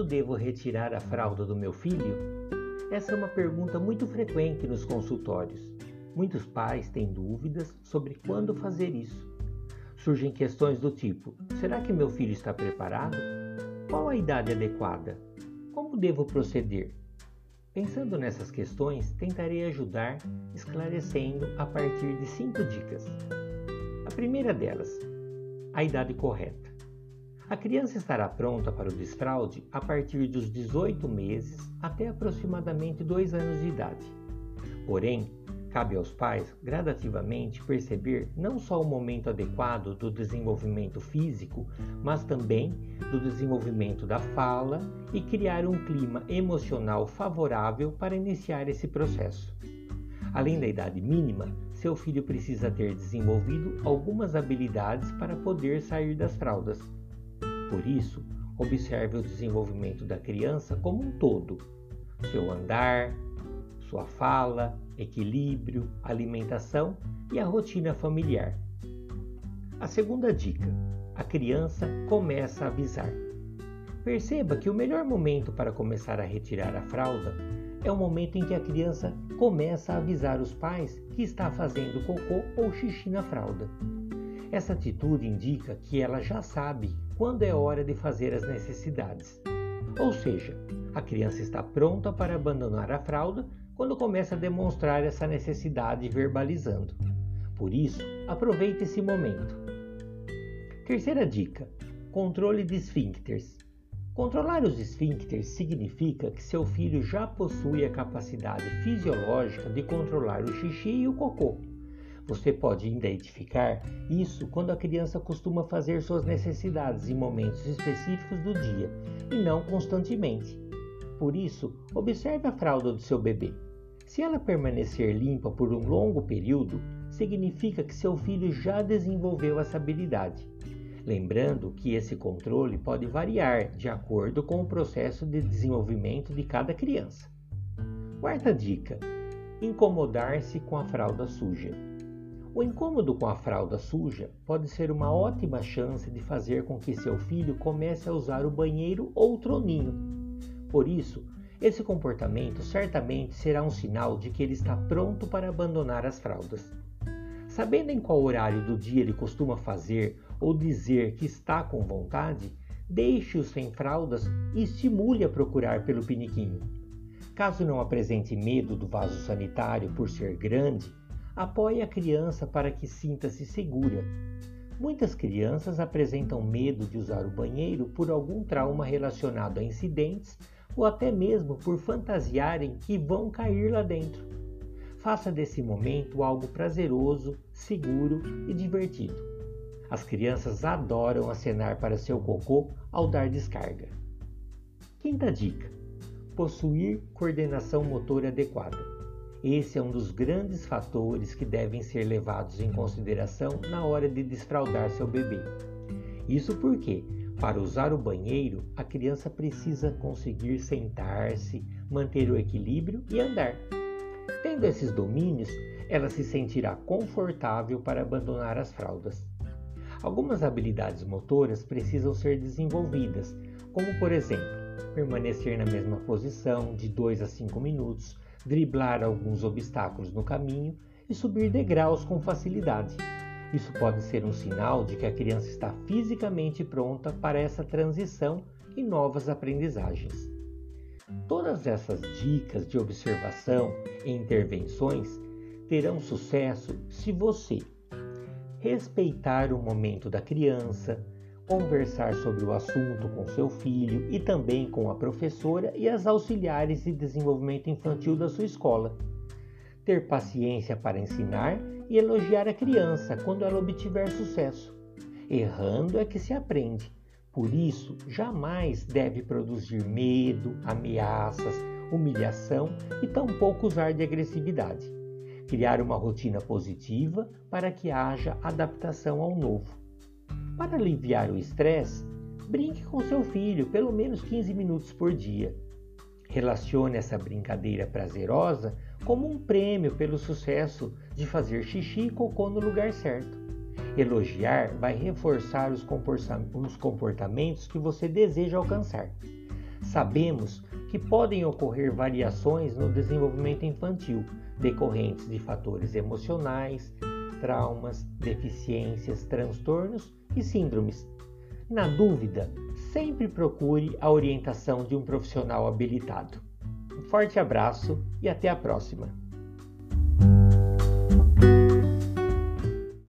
Quando devo retirar a fralda do meu filho? Essa é uma pergunta muito frequente nos consultórios. Muitos pais têm dúvidas sobre quando fazer isso. Surgem questões do tipo: será que meu filho está preparado? Qual a idade adequada? Como devo proceder? Pensando nessas questões, tentarei ajudar esclarecendo a partir de cinco dicas. A primeira delas, a idade correta. A criança estará pronta para o desfraude a partir dos 18 meses até aproximadamente 2 anos de idade. Porém, cabe aos pais gradativamente perceber não só o momento adequado do desenvolvimento físico, mas também do desenvolvimento da fala e criar um clima emocional favorável para iniciar esse processo. Além da idade mínima, seu filho precisa ter desenvolvido algumas habilidades para poder sair das fraldas. Por isso, observe o desenvolvimento da criança como um todo: seu andar, sua fala, equilíbrio, alimentação e a rotina familiar. A segunda dica: a criança começa a avisar. Perceba que o melhor momento para começar a retirar a fralda é o momento em que a criança começa a avisar os pais que está fazendo cocô ou xixi na fralda. Essa atitude indica que ela já sabe quando é hora de fazer as necessidades. Ou seja, a criança está pronta para abandonar a fralda quando começa a demonstrar essa necessidade verbalizando. Por isso, aproveite esse momento. Terceira dica: controle de esfíncteres. Controlar os esfíncteres significa que seu filho já possui a capacidade fisiológica de controlar o xixi e o cocô. Você pode identificar isso quando a criança costuma fazer suas necessidades em momentos específicos do dia e não constantemente. Por isso, observe a fralda do seu bebê. Se ela permanecer limpa por um longo período, significa que seu filho já desenvolveu essa habilidade. Lembrando que esse controle pode variar de acordo com o processo de desenvolvimento de cada criança. Quarta dica: incomodar-se com a fralda suja. O incômodo com a fralda suja pode ser uma ótima chance de fazer com que seu filho comece a usar o banheiro ou o troninho. Por isso, esse comportamento certamente será um sinal de que ele está pronto para abandonar as fraldas. Sabendo em qual horário do dia ele costuma fazer ou dizer que está com vontade, deixe-o sem fraldas e estimule a procurar pelo piniquinho. Caso não apresente medo do vaso sanitário por ser grande, apoie a criança para que sinta-se segura. Muitas crianças apresentam medo de usar o banheiro por algum trauma relacionado a incidentes ou até mesmo por fantasiarem que vão cair lá dentro. Faça desse momento algo prazeroso, seguro e divertido. As crianças adoram acenar para seu cocô ao dar descarga. Quinta dica: possuir coordenação motora adequada. Esse é um dos grandes fatores que devem ser levados em consideração na hora de desfraldar seu bebê. Isso porque, para usar o banheiro, a criança precisa conseguir sentar-se, manter o equilíbrio e andar. Tendo esses domínios, ela se sentirá confortável para abandonar as fraldas. Algumas habilidades motoras precisam ser desenvolvidas, como por exemplo, permanecer na mesma posição de 2 a 5 minutos, driblar alguns obstáculos no caminho e subir degraus com facilidade. Isso pode ser um sinal de que a criança está fisicamente pronta para essa transição e novas aprendizagens. Todas essas dicas de observação e intervenções terão sucesso se você respeitar o momento da criança, conversar sobre o assunto com seu filho e também com a professora e as auxiliares de desenvolvimento infantil da sua escola. Ter paciência para ensinar e elogiar a criança quando ela obtiver sucesso. Errando é que se aprende. Por isso, jamais deve produzir medo, ameaças, humilhação e tampouco usar de agressividade criar uma rotina positiva para que haja adaptação ao novo. Para aliviar o estresse, brinque com seu filho pelo menos 15 minutos por dia. Relacione essa brincadeira prazerosa como um prêmio pelo sucesso de fazer xixi e cocô no lugar certo. Elogiar vai reforçar os comportamentos que você deseja alcançar. Sabemos que podem ocorrer variações no desenvolvimento infantil decorrentes de fatores emocionais, traumas, deficiências, transtornos e síndromes. Na dúvida, sempre procure a orientação de um profissional habilitado. Um forte abraço e até a próxima!